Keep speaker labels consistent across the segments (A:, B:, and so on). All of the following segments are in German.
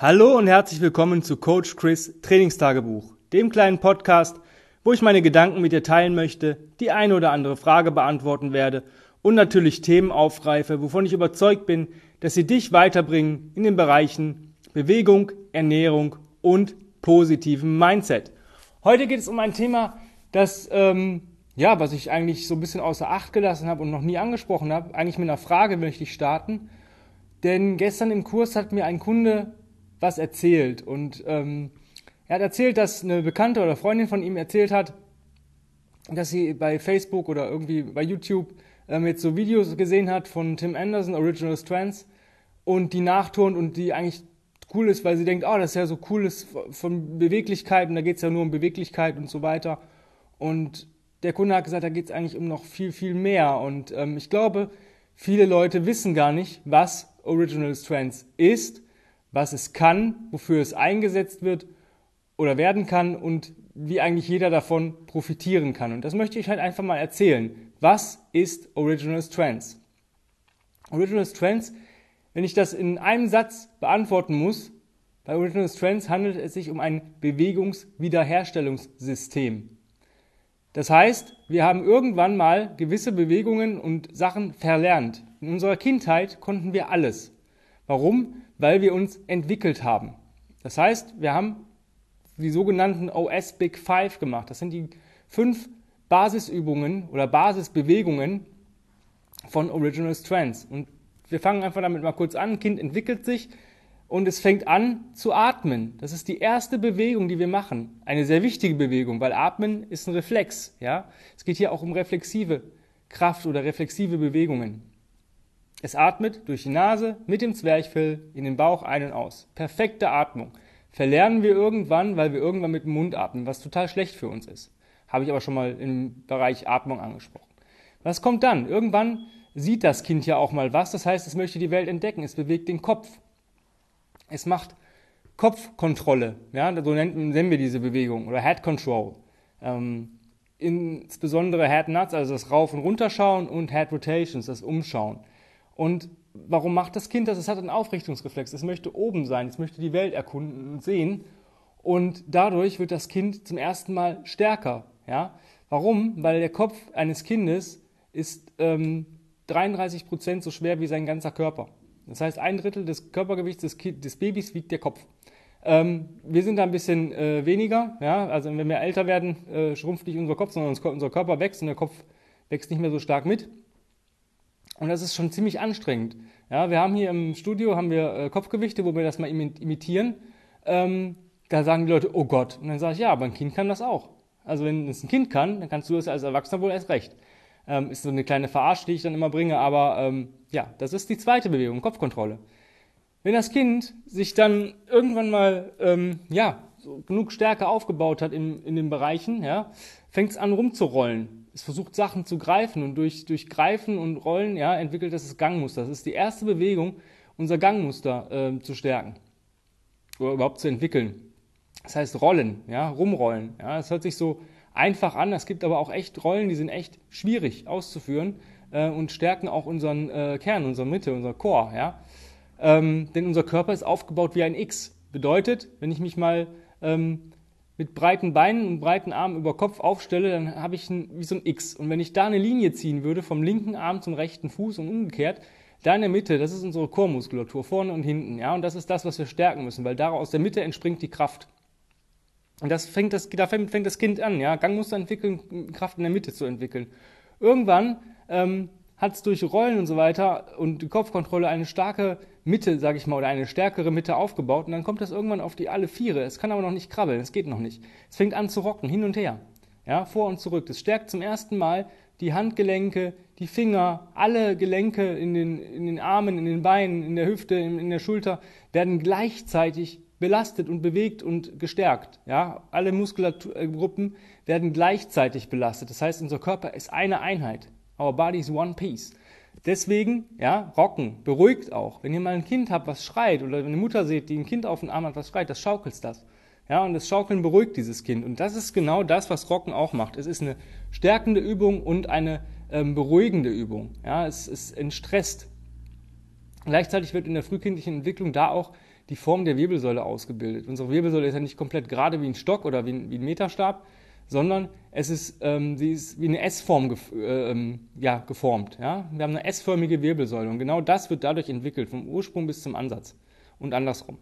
A: Hallo und herzlich willkommen zu Coach Chris Trainingstagebuch, dem kleinen Podcast, wo ich meine Gedanken mit dir teilen möchte, die eine oder andere Frage beantworten werde und natürlich Themen aufgreife, wovon ich überzeugt bin, dass sie dich weiterbringen in den Bereichen Bewegung, Ernährung und positivem Mindset. Heute geht es um ein Thema, das ähm, ja, was ich eigentlich so ein bisschen außer Acht gelassen habe und noch nie angesprochen habe. Eigentlich mit einer Frage möchte ich starten. Denn gestern im Kurs hat mir ein Kunde was erzählt. Und ähm, er hat erzählt, dass eine Bekannte oder Freundin von ihm erzählt hat, dass sie bei Facebook oder irgendwie bei YouTube ähm, jetzt so Videos gesehen hat von Tim Anderson, Original Strands, und die nachturnt und die eigentlich cool ist, weil sie denkt, oh, das ist ja so cool ist von Beweglichkeit und da geht es ja nur um Beweglichkeit und so weiter. Und der Kunde hat gesagt, da geht es eigentlich um noch viel, viel mehr. Und ähm, ich glaube, viele Leute wissen gar nicht, was Original Strands ist was es kann, wofür es eingesetzt wird oder werden kann und wie eigentlich jeder davon profitieren kann. Und das möchte ich halt einfach mal erzählen. Was ist Original Strands? Original Strands, wenn ich das in einem Satz beantworten muss, bei Original Strands handelt es sich um ein Bewegungswiederherstellungssystem. Das heißt, wir haben irgendwann mal gewisse Bewegungen und Sachen verlernt. In unserer Kindheit konnten wir alles. Warum? Weil wir uns entwickelt haben. Das heißt, wir haben die sogenannten OS Big Five gemacht. Das sind die fünf Basisübungen oder Basisbewegungen von Original Strands. Und wir fangen einfach damit mal kurz an. Ein Kind entwickelt sich und es fängt an zu atmen. Das ist die erste Bewegung, die wir machen. Eine sehr wichtige Bewegung, weil Atmen ist ein Reflex. Ja? Es geht hier auch um reflexive Kraft oder reflexive Bewegungen. Es atmet durch die Nase mit dem Zwerchfell in den Bauch ein und aus. Perfekte Atmung. Verlernen wir irgendwann, weil wir irgendwann mit dem Mund atmen, was total schlecht für uns ist. Habe ich aber schon mal im Bereich Atmung angesprochen. Was kommt dann? Irgendwann sieht das Kind ja auch mal was. Das heißt, es möchte die Welt entdecken. Es bewegt den Kopf. Es macht Kopfkontrolle. Ja, so nennen, wir diese Bewegung. Oder Head Control. Ähm, insbesondere Head Nuts, also das Rauf- und Runterschauen und Head Rotations, das Umschauen. Und warum macht das Kind das? Es hat einen Aufrichtungsreflex. Es möchte oben sein, es möchte die Welt erkunden und sehen. Und dadurch wird das Kind zum ersten Mal stärker. Ja? Warum? Weil der Kopf eines Kindes ist ähm, 33 Prozent so schwer wie sein ganzer Körper. Das heißt, ein Drittel des Körpergewichts des, kind, des Babys wiegt der Kopf. Ähm, wir sind da ein bisschen äh, weniger. Ja? Also wenn wir älter werden, äh, schrumpft nicht unser Kopf, sondern unser Körper wächst und der Kopf wächst nicht mehr so stark mit. Und das ist schon ziemlich anstrengend. Ja, wir haben hier im Studio haben wir äh, Kopfgewichte, wo wir das mal imitieren. Ähm, da sagen die Leute, oh Gott. Und dann sage ich, ja, aber ein Kind kann das auch. Also wenn es ein Kind kann, dann kannst du das als Erwachsener wohl erst recht. Ähm, ist so eine kleine Verarsche, die ich dann immer bringe, aber ähm, ja, das ist die zweite Bewegung, Kopfkontrolle. Wenn das Kind sich dann irgendwann mal ähm, ja, so genug Stärke aufgebaut hat in, in den Bereichen, ja, fängt es an rumzurollen es versucht Sachen zu greifen und durch, durch Greifen und Rollen ja, entwickelt es das Gangmuster. Das ist die erste Bewegung, unser Gangmuster äh, zu stärken oder überhaupt zu entwickeln. Das heißt Rollen, ja, rumrollen. Ja, das hört sich so einfach an, es gibt aber auch echt Rollen, die sind echt schwierig auszuführen äh, und stärken auch unseren äh, Kern, unsere Mitte, unser Core. Ja? Ähm, denn unser Körper ist aufgebaut wie ein X. Bedeutet, wenn ich mich mal ähm, mit breiten Beinen und breiten Armen über Kopf aufstelle, dann habe ich ein, wie so ein X. Und wenn ich da eine Linie ziehen würde, vom linken Arm zum rechten Fuß und umgekehrt, da in der Mitte, das ist unsere Chormuskulatur, vorne und hinten. Ja? Und das ist das, was wir stärken müssen, weil daraus aus der Mitte entspringt die Kraft. Und das fängt das, da fängt das Kind an, ja? Gangmuster entwickeln, Kraft in der Mitte zu entwickeln. Irgendwann ähm, hat es durch Rollen und so weiter und die Kopfkontrolle eine starke Mitte, sage ich mal, oder eine stärkere Mitte aufgebaut und dann kommt das irgendwann auf die alle Viere. Es kann aber noch nicht krabbeln, es geht noch nicht. Es fängt an zu rocken, hin und her, ja, vor und zurück. Das stärkt zum ersten Mal die Handgelenke, die Finger, alle Gelenke in den, in den Armen, in den Beinen, in der Hüfte, in, in der Schulter werden gleichzeitig belastet und bewegt und gestärkt. Ja, alle Muskelgruppen werden gleichzeitig belastet. Das heißt, unser Körper ist eine Einheit. Our body is one piece. Deswegen, ja, rocken, beruhigt auch. Wenn ihr mal ein Kind habt, was schreit, oder eine Mutter seht, die ein Kind auf den Arm hat, was schreit, das schaukelt das. Ja, und das Schaukeln beruhigt dieses Kind. Und das ist genau das, was Rocken auch macht. Es ist eine stärkende Übung und eine ähm, beruhigende Übung. Ja, es, es entstresst. Gleichzeitig wird in der frühkindlichen Entwicklung da auch die Form der Wirbelsäule ausgebildet. Unsere Wirbelsäule ist ja nicht komplett gerade wie ein Stock oder wie ein, wie ein Meterstab, sondern es ist, ähm, sie ist wie eine S-Form gef äh, ähm, ja, geformt. Ja? Wir haben eine S-förmige Wirbelsäule und genau das wird dadurch entwickelt, vom Ursprung bis zum Ansatz und andersrum.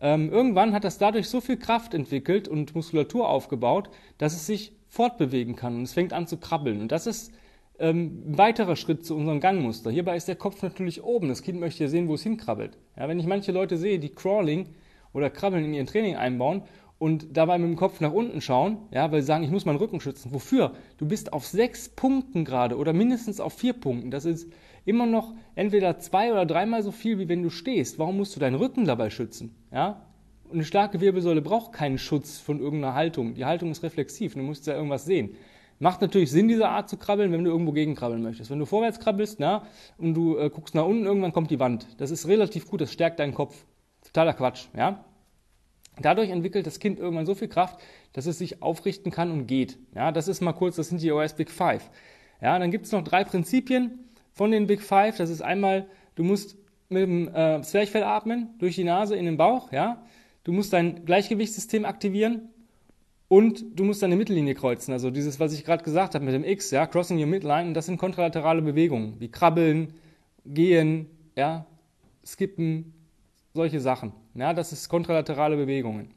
A: Ähm, irgendwann hat das dadurch so viel Kraft entwickelt und Muskulatur aufgebaut, dass es sich fortbewegen kann und es fängt an zu krabbeln. Und das ist ähm, ein weiterer Schritt zu unserem Gangmuster. Hierbei ist der Kopf natürlich oben. Das Kind möchte ja sehen, wo es hinkrabbelt. Ja, wenn ich manche Leute sehe, die Crawling oder Krabbeln in ihren Training einbauen und dabei mit dem Kopf nach unten schauen, ja, weil sie sagen, ich muss meinen Rücken schützen. Wofür? Du bist auf sechs Punkten gerade oder mindestens auf vier Punkten. Das ist immer noch entweder zwei oder dreimal so viel, wie wenn du stehst. Warum musst du deinen Rücken dabei schützen? Ja? Eine starke Wirbelsäule braucht keinen Schutz von irgendeiner Haltung. Die Haltung ist reflexiv. Du musst ja irgendwas sehen. Macht natürlich Sinn, diese Art zu krabbeln, wenn du irgendwo gegenkrabbeln möchtest. Wenn du vorwärts krabbelst na, und du äh, guckst nach unten, irgendwann kommt die Wand. Das ist relativ gut, das stärkt deinen Kopf. Totaler Quatsch. Ja? Dadurch entwickelt das Kind irgendwann so viel Kraft, dass es sich aufrichten kann und geht. Ja, das ist mal kurz, das sind die OS Big Five. Ja, dann gibt es noch drei Prinzipien von den Big Five. Das ist einmal, du musst mit dem äh, Zwerchfell atmen, durch die Nase in den Bauch. Ja, du musst dein Gleichgewichtssystem aktivieren und du musst deine Mittellinie kreuzen. Also dieses, was ich gerade gesagt habe mit dem X, ja, Crossing Your Midline. Und das sind kontralaterale Bewegungen, wie Krabbeln, Gehen, ja, Skippen, solche Sachen. Ja, das ist kontralaterale Bewegungen.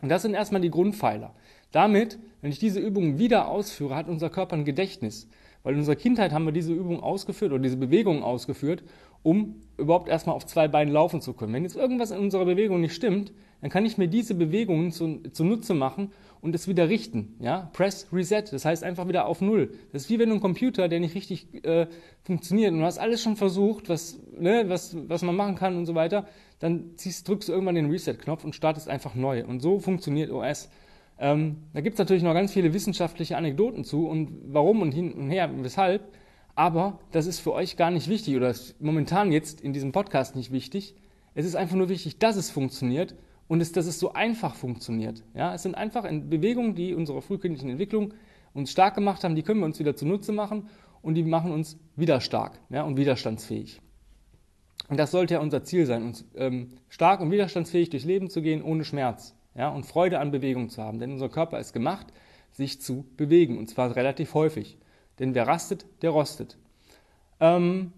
A: Und das sind erstmal die Grundpfeiler. Damit, wenn ich diese Übungen wieder ausführe, hat unser Körper ein Gedächtnis. Weil in unserer Kindheit haben wir diese Übung ausgeführt oder diese Bewegungen ausgeführt, um überhaupt erstmal auf zwei Beinen laufen zu können. Wenn jetzt irgendwas in unserer Bewegung nicht stimmt, dann kann ich mir diese Bewegungen zu, zunutze machen und es wieder richten. Ja? Press Reset, das heißt einfach wieder auf Null. Das ist wie wenn du einen Computer, der nicht richtig äh, funktioniert und du hast alles schon versucht, was, ne, was, was man machen kann und so weiter, dann ziehst, drückst du irgendwann den Reset-Knopf und startest einfach neu. Und so funktioniert OS. Ähm, da gibt es natürlich noch ganz viele wissenschaftliche Anekdoten zu und warum und hin und her und weshalb. Aber das ist für euch gar nicht wichtig oder ist momentan jetzt in diesem Podcast nicht wichtig. Es ist einfach nur wichtig, dass es funktioniert und es, dass es so einfach funktioniert. Ja, es sind einfach Bewegungen, die unsere frühkindlichen Entwicklung uns stark gemacht haben, die können wir uns wieder zunutze machen und die machen uns wieder stark ja, und widerstandsfähig. Und das sollte ja unser Ziel sein, uns ähm, stark und widerstandsfähig durchs Leben zu gehen, ohne Schmerz ja, und Freude an Bewegung zu haben. Denn unser Körper ist gemacht, sich zu bewegen und zwar relativ häufig. Denn wer rastet, der rostet. Ähm,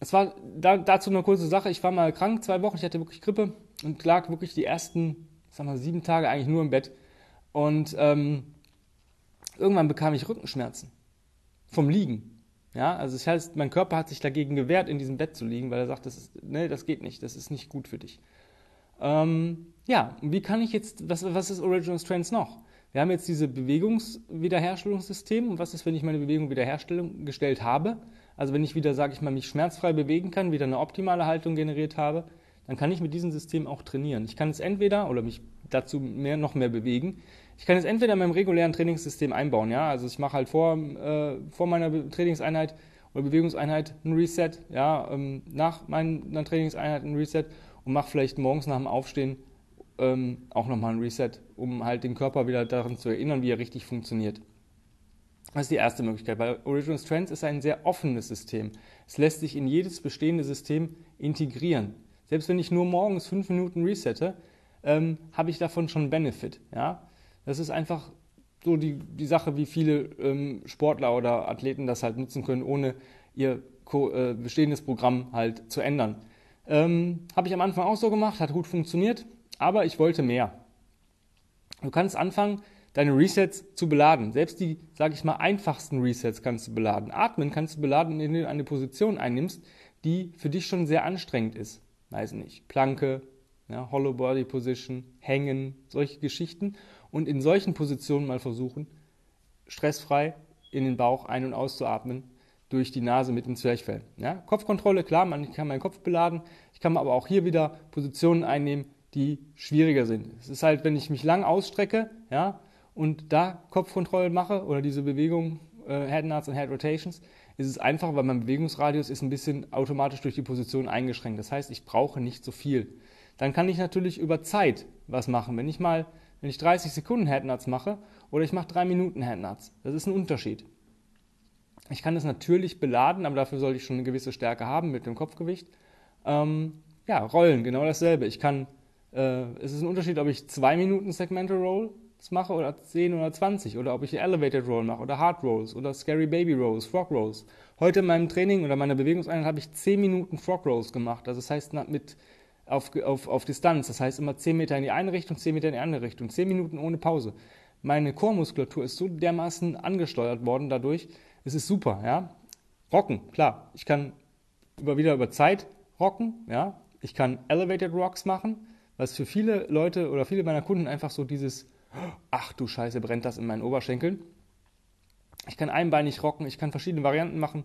A: es war da, dazu eine kurze Sache. Ich war mal krank, zwei Wochen, ich hatte wirklich Grippe und lag wirklich die ersten, sag mal, sieben Tage eigentlich nur im Bett. Und ähm, irgendwann bekam ich Rückenschmerzen vom Liegen. Ja, also das heißt, mein Körper hat sich dagegen gewehrt, in diesem Bett zu liegen, weil er sagt, das, ist, nee, das geht nicht, das ist nicht gut für dich. Ähm, ja, wie kann ich jetzt, was, was ist Original Strengths noch? Wir haben jetzt diese Bewegungswiederherstellungssystem und was ist, wenn ich meine Bewegung wiederhergestellt habe? Also wenn ich wieder, sage ich mal, mich schmerzfrei bewegen kann, wieder eine optimale Haltung generiert habe, dann kann ich mit diesem System auch trainieren. Ich kann es entweder oder mich dazu mehr, noch mehr bewegen, ich kann es entweder in meinem regulären Trainingssystem einbauen, ja, also ich mache halt vor, äh, vor meiner Trainingseinheit oder Bewegungseinheit ein Reset, ja, ähm, nach meiner Trainingseinheit ein Reset und mache vielleicht morgens nach dem Aufstehen ähm, auch nochmal ein Reset, um halt den Körper wieder daran zu erinnern, wie er richtig funktioniert. Das ist die erste Möglichkeit, weil Original Strengths ist ein sehr offenes System. Es lässt sich in jedes bestehende System integrieren. Selbst wenn ich nur morgens fünf Minuten resette, ähm, habe ich davon schon Benefit. Ja? Das ist einfach so die, die Sache, wie viele ähm, Sportler oder Athleten das halt nutzen können, ohne ihr äh, bestehendes Programm halt zu ändern. Ähm, Habe ich am Anfang auch so gemacht, hat gut funktioniert, aber ich wollte mehr. Du kannst anfangen, deine Resets zu beladen. Selbst die, sage ich mal, einfachsten Resets kannst du beladen. Atmen kannst du beladen, indem du eine Position einnimmst, die für dich schon sehr anstrengend ist. Weiß nicht, Planke, ja, Hollow Body Position, Hängen, solche Geschichten und in solchen Positionen mal versuchen, stressfrei in den Bauch ein- und auszuatmen durch die Nase mit dem Zwerchfell. Ja? Kopfkontrolle, klar, man kann meinen Kopf beladen. Ich kann aber auch hier wieder Positionen einnehmen, die schwieriger sind. Es ist halt, wenn ich mich lang ausstrecke ja, und da Kopfkontrolle mache oder diese Bewegung, äh, Head Nuts und Head Rotations, ist es einfach, weil mein Bewegungsradius ist ein bisschen automatisch durch die Position eingeschränkt. Das heißt, ich brauche nicht so viel. Dann kann ich natürlich über Zeit was machen. Wenn ich mal wenn ich 30 Sekunden Headnuts mache oder ich mache 3 Minuten Headnuts. Das ist ein Unterschied. Ich kann das natürlich beladen, aber dafür sollte ich schon eine gewisse Stärke haben mit dem Kopfgewicht. Ähm, ja, Rollen, genau dasselbe. Ich kann, äh, es ist ein Unterschied, ob ich zwei Minuten Segmental Roll mache oder 10 oder 20 oder ob ich Elevated Roll mache oder Hard Rolls oder Scary Baby Rolls, Frog Rolls. Heute in meinem Training oder meiner Bewegungseinheit habe ich 10 Minuten Frog Rolls gemacht. Also das heißt mit auf, auf, auf Distanz. Das heißt immer 10 Meter in die eine Richtung, 10 Meter in die andere Richtung. 10 Minuten ohne Pause. Meine Chormuskulatur ist so dermaßen angesteuert worden dadurch. Es ist super, ja. Rocken, klar. Ich kann über, wieder über Zeit rocken, ja. Ich kann Elevated Rocks machen, was für viele Leute oder viele meiner Kunden einfach so dieses, ach du Scheiße, brennt das in meinen Oberschenkeln. Ich kann einbeinig rocken, ich kann verschiedene Varianten machen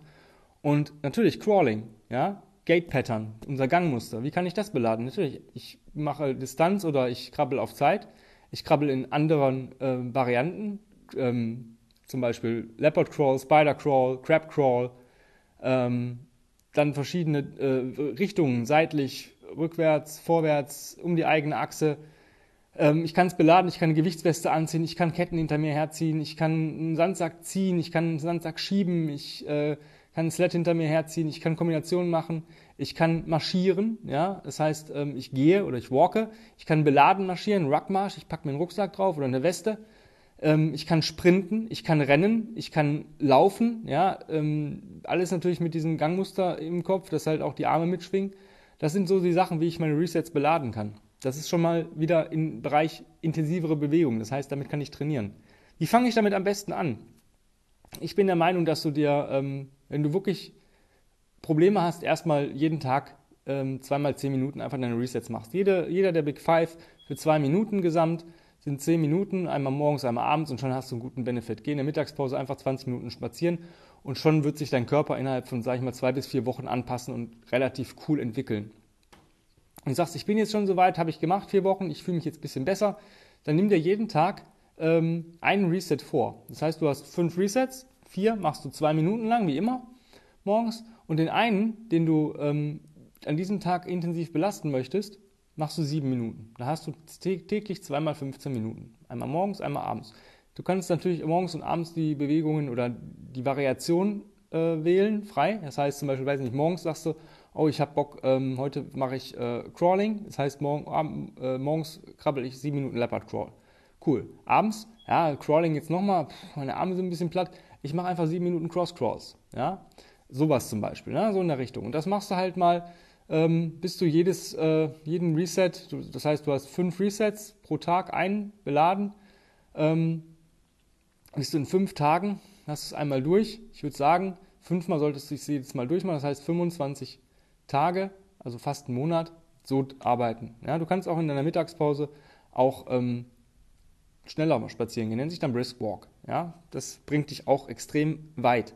A: und natürlich Crawling, ja. Gate Pattern, unser Gangmuster. Wie kann ich das beladen? Natürlich, ich mache Distanz oder ich krabbel auf Zeit. Ich krabbel in anderen äh, Varianten, ähm, zum Beispiel Leopard Crawl, Spider Crawl, Crab Crawl, ähm, dann verschiedene äh, Richtungen, seitlich, rückwärts, vorwärts, um die eigene Achse. Ähm, ich kann es beladen, ich kann eine Gewichtsweste anziehen, ich kann Ketten hinter mir herziehen, ich kann einen Sandsack ziehen, ich kann einen Sandsack schieben, ich äh, kann einen Sled hinter mir herziehen, ich kann Kombinationen machen, ich kann marschieren, ja, das heißt, ähm, ich gehe oder ich walke, ich kann beladen marschieren, Ruckmarsch, ich packe mir einen Rucksack drauf oder eine Weste, ähm, ich kann sprinten, ich kann rennen, ich kann laufen, ja, ähm, alles natürlich mit diesem Gangmuster im Kopf, dass halt auch die Arme mitschwingen. Das sind so die Sachen, wie ich meine Resets beladen kann. Das ist schon mal wieder im Bereich intensivere Bewegung. Das heißt, damit kann ich trainieren. Wie fange ich damit am besten an? Ich bin der Meinung, dass du dir, ähm, wenn du wirklich Probleme hast, erstmal jeden Tag ähm, zweimal zehn Minuten einfach deine Resets machst. Jede, jeder der Big Five für zwei Minuten gesamt sind zehn Minuten, einmal morgens, einmal abends und schon hast du einen guten Benefit. Geh in der Mittagspause einfach 20 Minuten spazieren und schon wird sich dein Körper innerhalb von, sage ich mal, zwei bis vier Wochen anpassen und relativ cool entwickeln. Und sagst, ich bin jetzt schon so weit, habe ich gemacht, vier Wochen, ich fühle mich jetzt ein bisschen besser, dann nimm dir jeden Tag ähm, einen Reset vor. Das heißt, du hast fünf Resets, vier machst du zwei Minuten lang, wie immer, morgens und den einen, den du ähm, an diesem Tag intensiv belasten möchtest, machst du sieben Minuten. Da hast du täglich zweimal 15 Minuten. Einmal morgens, einmal abends. Du kannst natürlich morgens und abends die Bewegungen oder die Variation äh, wählen, frei. Das heißt zum Beispiel, weiß nicht, morgens sagst du, oh, ich habe Bock, ähm, heute mache ich äh, Crawling. Das heißt, morgen, äh, morgens krabbel ich sieben Minuten Leopard Crawl. Cool. Abends, ja, Crawling jetzt nochmal, meine Arme sind ein bisschen platt. Ich mache einfach sieben Minuten Cross Crawls. Ja, Sowas zum Beispiel, ne? so in der Richtung. Und das machst du halt mal, ähm, bis du jedes, äh, jeden Reset, du, das heißt, du hast fünf Resets pro Tag einbeladen, ähm, bist du in fünf Tagen, hast es einmal durch. Ich würde sagen, fünfmal solltest du es jedes Mal durchmachen, das heißt 25 Tage, also fast einen Monat, so arbeiten. Ja, du kannst auch in deiner Mittagspause auch ähm, schneller spazieren gehen, nennt sich dann Brisk Walk. Ja, das bringt dich auch extrem weit.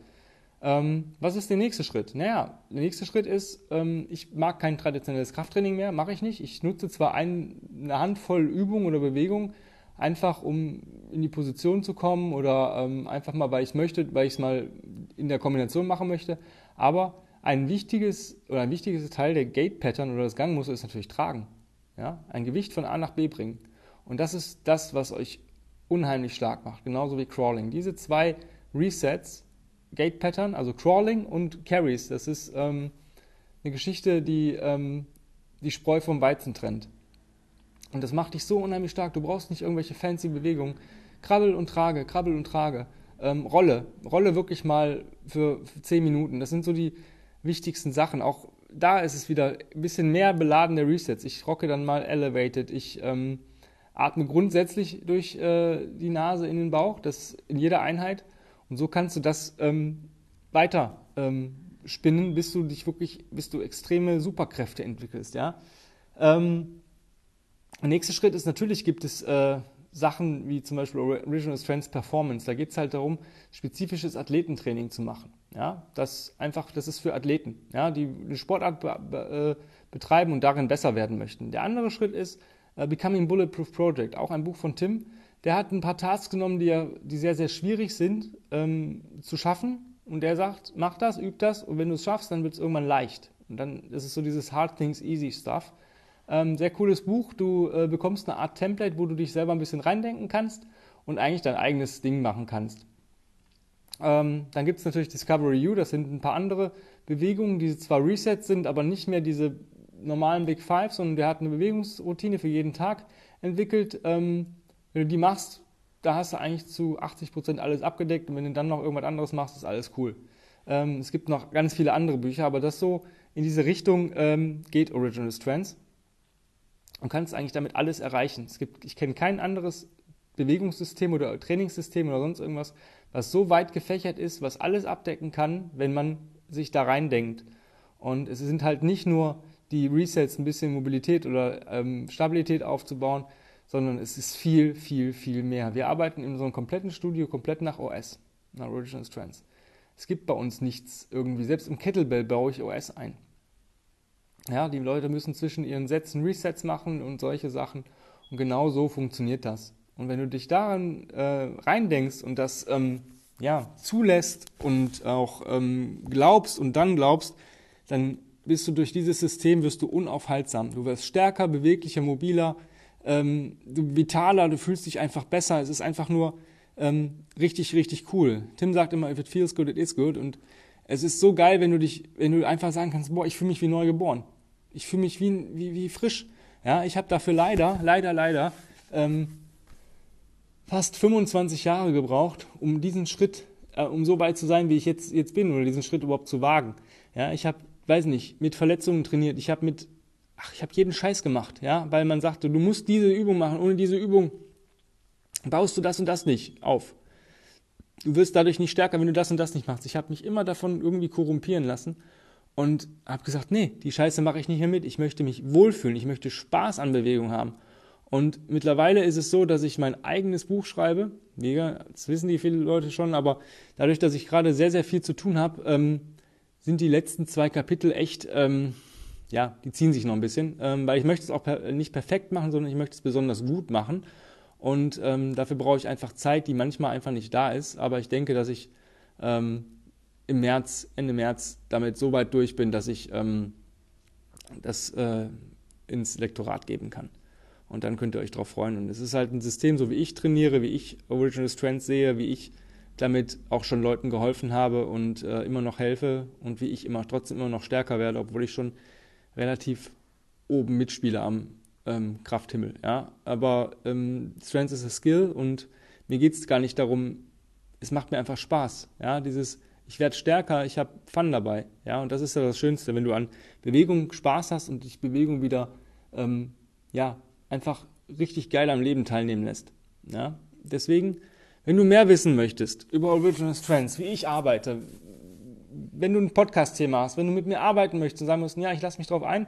A: Ähm, was ist der nächste Schritt? Naja, der nächste Schritt ist, ähm, ich mag kein traditionelles Krafttraining mehr, mache ich nicht. Ich nutze zwar ein, eine Handvoll Übungen oder Bewegungen, einfach um in die Position zu kommen oder ähm, einfach mal, weil ich möchte, weil ich es mal in der Kombination machen möchte, aber ein wichtiges oder ein wichtiges Teil der Gate Pattern oder des Gangmuster ist natürlich tragen. Ja? Ein Gewicht von A nach B bringen. Und das ist das, was euch unheimlich stark macht, genauso wie Crawling. Diese zwei Resets Gate Pattern, also Crawling und Carries. Das ist ähm, eine Geschichte, die ähm, die Spreu vom Weizen trennt. Und das macht dich so unheimlich stark. Du brauchst nicht irgendwelche fancy Bewegungen. Krabbel und trage, krabbel und trage. Ähm, Rolle, Rolle wirklich mal für, für 10 Minuten. Das sind so die wichtigsten Sachen. Auch da ist es wieder ein bisschen mehr beladene Resets. Ich rocke dann mal Elevated. Ich ähm, atme grundsätzlich durch äh, die Nase in den Bauch. Das in jeder Einheit. Und so kannst du das ähm, weiter ähm, spinnen, bis du dich wirklich, bis du extreme Superkräfte entwickelst. Ja? Ähm, der nächste Schritt ist natürlich, gibt es äh, Sachen wie zum Beispiel Original Strength Performance. Da geht es halt darum, spezifisches Athletentraining zu machen. Ja, das einfach, das ist für Athleten, ja, die eine Sportart be be äh, betreiben und darin besser werden möchten. Der andere Schritt ist äh, Becoming Bulletproof Project, auch ein Buch von Tim der hat ein paar Tasks genommen, die, die sehr, sehr schwierig sind ähm, zu schaffen. Und der sagt, mach das, üb das und wenn du es schaffst, dann wird es irgendwann leicht. Und dann ist es so dieses Hard Things Easy Stuff. Ähm, sehr cooles Buch. Du äh, bekommst eine Art Template, wo du dich selber ein bisschen reindenken kannst und eigentlich dein eigenes Ding machen kannst. Ähm, dann gibt es natürlich Discovery U, das sind ein paar andere Bewegungen, die zwar Resets sind, aber nicht mehr diese normalen Big Five, sondern der hat eine Bewegungsroutine für jeden Tag entwickelt. Ähm, wenn du die machst, da hast du eigentlich zu 80 Prozent alles abgedeckt und wenn du dann noch irgendwas anderes machst, ist alles cool. Ähm, es gibt noch ganz viele andere Bücher, aber das so in diese Richtung ähm, geht Original Strengths und kannst eigentlich damit alles erreichen. Es gibt, ich kenne kein anderes Bewegungssystem oder Trainingssystem oder sonst irgendwas, was so weit gefächert ist, was alles abdecken kann, wenn man sich da reindenkt. Und es sind halt nicht nur die Resets, ein bisschen Mobilität oder ähm, Stabilität aufzubauen, sondern es ist viel, viel, viel mehr. Wir arbeiten in unserem kompletten Studio komplett nach OS, nach Original Strengths. Es gibt bei uns nichts irgendwie, selbst im Kettlebell baue ich OS ein. Ja, die Leute müssen zwischen ihren Sätzen Resets machen und solche Sachen. Und genau so funktioniert das. Und wenn du dich daran äh, reindenkst und das ähm, ja, zulässt und auch ähm, glaubst und dann glaubst, dann bist du durch dieses System wirst du unaufhaltsam. Du wirst stärker, beweglicher, mobiler, ähm, du vitaler, du fühlst dich einfach besser. Es ist einfach nur ähm, richtig, richtig cool. Tim sagt immer, if it feels good, it is good. Und es ist so geil, wenn du dich, wenn du einfach sagen kannst, boah, ich fühle mich wie neu geboren. Ich fühle mich wie, wie, wie frisch. Ja, ich habe dafür leider, leider, leider ähm, fast 25 Jahre gebraucht, um diesen Schritt, äh, um so weit zu sein, wie ich jetzt, jetzt bin, oder diesen Schritt überhaupt zu wagen. Ja, ich habe, weiß nicht, mit Verletzungen trainiert. Ich habe mit, ach, ich habe jeden Scheiß gemacht, ja, weil man sagte, du musst diese Übung machen. Ohne diese Übung baust du das und das nicht auf. Du wirst dadurch nicht stärker, wenn du das und das nicht machst. Ich habe mich immer davon irgendwie korrumpieren lassen und habe gesagt, nee, die Scheiße mache ich nicht mehr mit. Ich möchte mich wohlfühlen, ich möchte Spaß an Bewegung haben. Und mittlerweile ist es so, dass ich mein eigenes Buch schreibe. Mega, das wissen die viele Leute schon, aber dadurch, dass ich gerade sehr, sehr viel zu tun habe, ähm, sind die letzten zwei Kapitel echt, ähm, ja, die ziehen sich noch ein bisschen, ähm, weil ich möchte es auch per nicht perfekt machen, sondern ich möchte es besonders gut machen. Und ähm, dafür brauche ich einfach Zeit, die manchmal einfach nicht da ist. Aber ich denke, dass ich ähm, im März, Ende März damit so weit durch bin, dass ich ähm, das äh, ins Lektorat geben kann. Und dann könnt ihr euch darauf freuen. Und es ist halt ein System, so wie ich trainiere, wie ich Original Strength sehe, wie ich damit auch schon Leuten geholfen habe und äh, immer noch helfe und wie ich immer trotzdem immer noch stärker werde, obwohl ich schon relativ oben mitspiele am ähm, Krafthimmel. Ja? Aber ähm, Strength is a Skill und mir geht es gar nicht darum, es macht mir einfach Spaß. Ja? Dieses, ich werde stärker, ich habe Fun dabei. Ja? Und das ist ja das Schönste, wenn du an Bewegung Spaß hast und dich Bewegung wieder ähm, ja, einfach richtig geil am Leben teilnehmen lässt. Ja? Deswegen, wenn du mehr wissen möchtest über Original Strengths, wie ich arbeite, wenn du ein Podcast-Thema hast, wenn du mit mir arbeiten möchtest und sagen musst, ja, ich lasse mich drauf ein,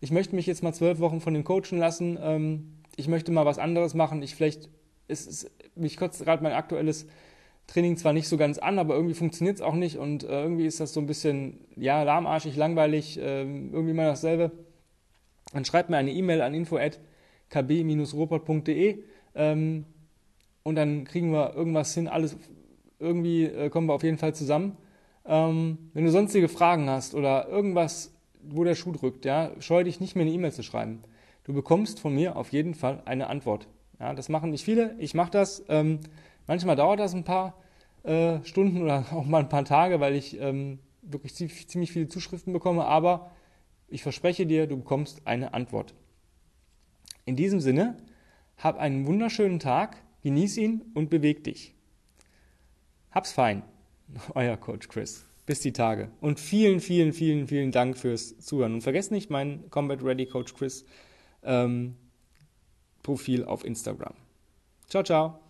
A: ich möchte mich jetzt mal zwölf Wochen von dem coachen lassen, ähm, ich möchte mal was anderes machen, ich vielleicht, es ist, mich kotzt gerade mein aktuelles Training zwar nicht so ganz an, aber irgendwie funktioniert es auch nicht und äh, irgendwie ist das so ein bisschen, ja, lahmarschig, langweilig, äh, irgendwie mal dasselbe. Dann schreibt mir eine E-Mail an info@kb-robot.de ähm, und dann kriegen wir irgendwas hin, alles, irgendwie äh, kommen wir auf jeden Fall zusammen. Ähm, wenn du sonstige Fragen hast oder irgendwas wo der Schuh drückt, ja, scheu dich nicht mehr eine E-Mail zu schreiben. Du bekommst von mir auf jeden Fall eine Antwort. Ja, das machen nicht viele. Ich mache das. Ähm, manchmal dauert das ein paar äh, Stunden oder auch mal ein paar Tage, weil ich ähm, wirklich ziemlich viele Zuschriften bekomme. Aber ich verspreche dir, du bekommst eine Antwort. In diesem Sinne, hab einen wunderschönen Tag, genieß ihn und beweg dich. Hab's fein. Euer Coach Chris. Bis die Tage. Und vielen, vielen, vielen, vielen Dank fürs Zuhören. Und vergesst nicht mein Combat Ready Coach Chris ähm, Profil auf Instagram. Ciao, ciao.